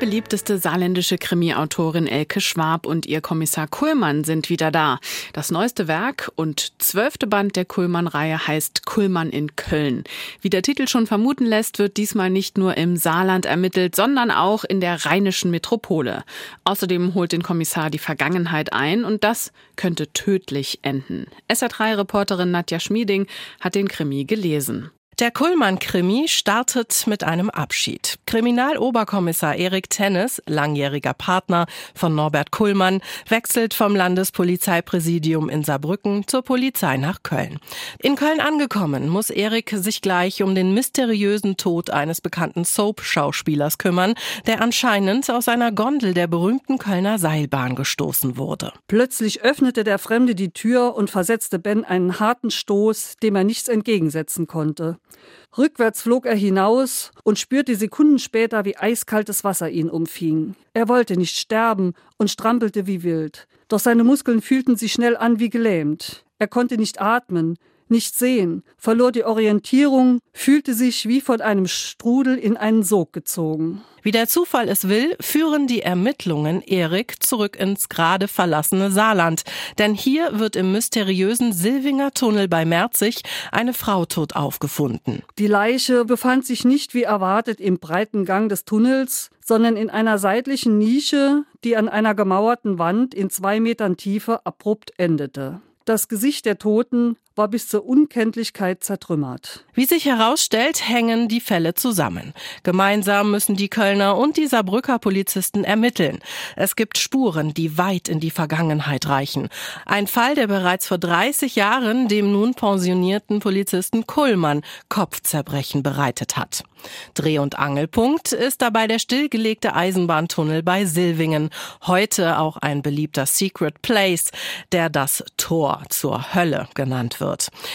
Beliebteste saarländische Krimi-Autorin Elke Schwab und ihr Kommissar Kuhlmann sind wieder da. Das neueste Werk und zwölfte Band der Kuhlmann-Reihe heißt Kuhlmann in Köln. Wie der Titel schon vermuten lässt, wird diesmal nicht nur im Saarland ermittelt, sondern auch in der rheinischen Metropole. Außerdem holt den Kommissar die Vergangenheit ein und das könnte tödlich enden. SR3-Reporterin Nadja Schmieding hat den Krimi gelesen. Der Kullmann-Krimi startet mit einem Abschied. Kriminaloberkommissar Erik Tennis, langjähriger Partner von Norbert Kullmann, wechselt vom Landespolizeipräsidium in Saarbrücken zur Polizei nach Köln. In Köln angekommen, muss Erik sich gleich um den mysteriösen Tod eines bekannten Soap-Schauspielers kümmern, der anscheinend aus einer Gondel der berühmten Kölner Seilbahn gestoßen wurde. Plötzlich öffnete der Fremde die Tür und versetzte Ben einen harten Stoß, dem er nichts entgegensetzen konnte. Rückwärts flog er hinaus und spürte Sekunden später, wie eiskaltes Wasser ihn umfing. Er wollte nicht sterben und strampelte wie wild. Doch seine Muskeln fühlten sich schnell an wie gelähmt. Er konnte nicht atmen, nicht sehen, verlor die Orientierung, fühlte sich wie von einem Strudel in einen Sog gezogen. Wie der Zufall es will, führen die Ermittlungen Erik zurück ins gerade verlassene Saarland. Denn hier wird im mysteriösen Silvinger Tunnel bei Merzig eine Frau tot aufgefunden. Die Leiche befand sich nicht wie erwartet im breiten Gang des Tunnels, sondern in einer seitlichen Nische, die an einer gemauerten Wand in zwei Metern Tiefe abrupt endete. Das Gesicht der Toten war bis zur Unkenntlichkeit zertrümmert. Wie sich herausstellt, hängen die Fälle zusammen. Gemeinsam müssen die Kölner und die Saarbrücker Polizisten ermitteln. Es gibt Spuren, die weit in die Vergangenheit reichen. Ein Fall, der bereits vor 30 Jahren dem nun pensionierten Polizisten Kullmann Kopfzerbrechen bereitet hat. Dreh- und Angelpunkt ist dabei der stillgelegte Eisenbahntunnel bei Silvingen, heute auch ein beliebter Secret Place, der das Tor zur Hölle genannt wird.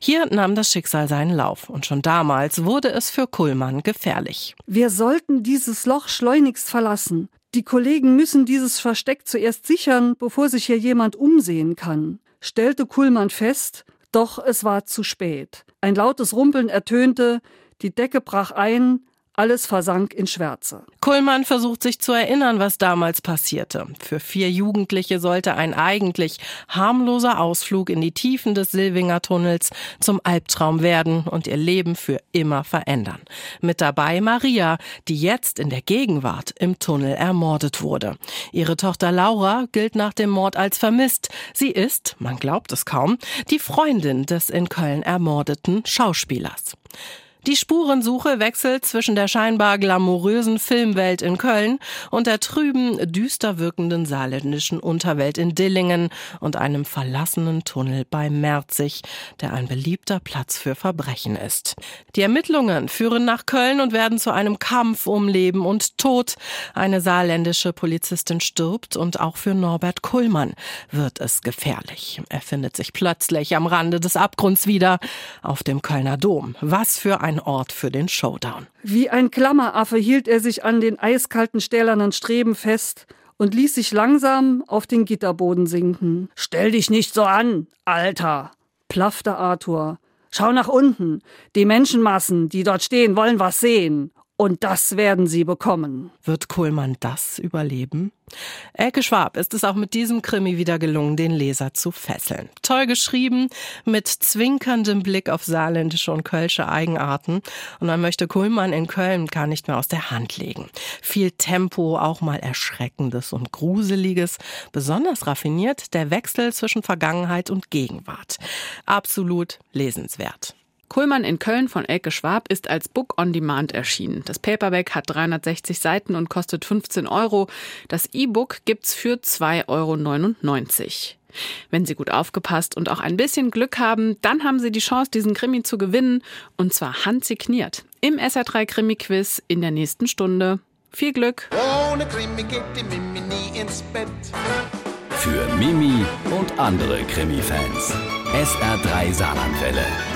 Hier nahm das Schicksal seinen Lauf und schon damals wurde es für Kullmann gefährlich. Wir sollten dieses Loch schleunigst verlassen. Die Kollegen müssen dieses Versteck zuerst sichern, bevor sich hier jemand umsehen kann, stellte Kullmann fest, doch es war zu spät. Ein lautes Rumpeln ertönte, die Decke brach ein, alles versank in Schwärze. Kullmann versucht sich zu erinnern, was damals passierte. Für vier Jugendliche sollte ein eigentlich harmloser Ausflug in die Tiefen des Silvinger Tunnels zum Albtraum werden und ihr Leben für immer verändern. Mit dabei Maria, die jetzt in der Gegenwart im Tunnel ermordet wurde. Ihre Tochter Laura gilt nach dem Mord als vermisst. Sie ist, man glaubt es kaum, die Freundin des in Köln ermordeten Schauspielers. Die Spurensuche wechselt zwischen der scheinbar glamourösen Filmwelt in Köln und der trüben, düster wirkenden saarländischen Unterwelt in Dillingen und einem verlassenen Tunnel bei Merzig, der ein beliebter Platz für Verbrechen ist. Die Ermittlungen führen nach Köln und werden zu einem Kampf um Leben und Tod. Eine saarländische Polizistin stirbt und auch für Norbert Kullmann wird es gefährlich. Er findet sich plötzlich am Rande des Abgrunds wieder auf dem Kölner Dom. Was für ein Ort für den Showdown. Wie ein Klammeraffe hielt er sich an den eiskalten stählernen Streben fest und ließ sich langsam auf den Gitterboden sinken. Stell dich nicht so an, Alter, plaffte Arthur. Schau nach unten. Die Menschenmassen, die dort stehen, wollen was sehen. Und das werden sie bekommen. Wird Kohlmann das überleben? Elke Schwab ist es auch mit diesem Krimi wieder gelungen, den Leser zu fesseln. Toll geschrieben, mit zwinkerndem Blick auf saarländische und kölsche Eigenarten. Und man möchte Kohlmann in Köln gar nicht mehr aus der Hand legen. Viel Tempo, auch mal Erschreckendes und Gruseliges. Besonders raffiniert der Wechsel zwischen Vergangenheit und Gegenwart. Absolut lesenswert. Kuhlmann in Köln von Elke Schwab ist als Book on Demand erschienen. Das Paperback hat 360 Seiten und kostet 15 Euro. Das E-Book gibt's für 2,99 Euro. Wenn Sie gut aufgepasst und auch ein bisschen Glück haben, dann haben Sie die Chance, diesen Krimi zu gewinnen. Und zwar handsigniert. Im SR3 Krimi-Quiz in der nächsten Stunde. Viel Glück! Ohne Krimi geht die Mimi nie ins Bett. Für Mimi und andere Krimi-Fans. SR3 Saarlandwelle.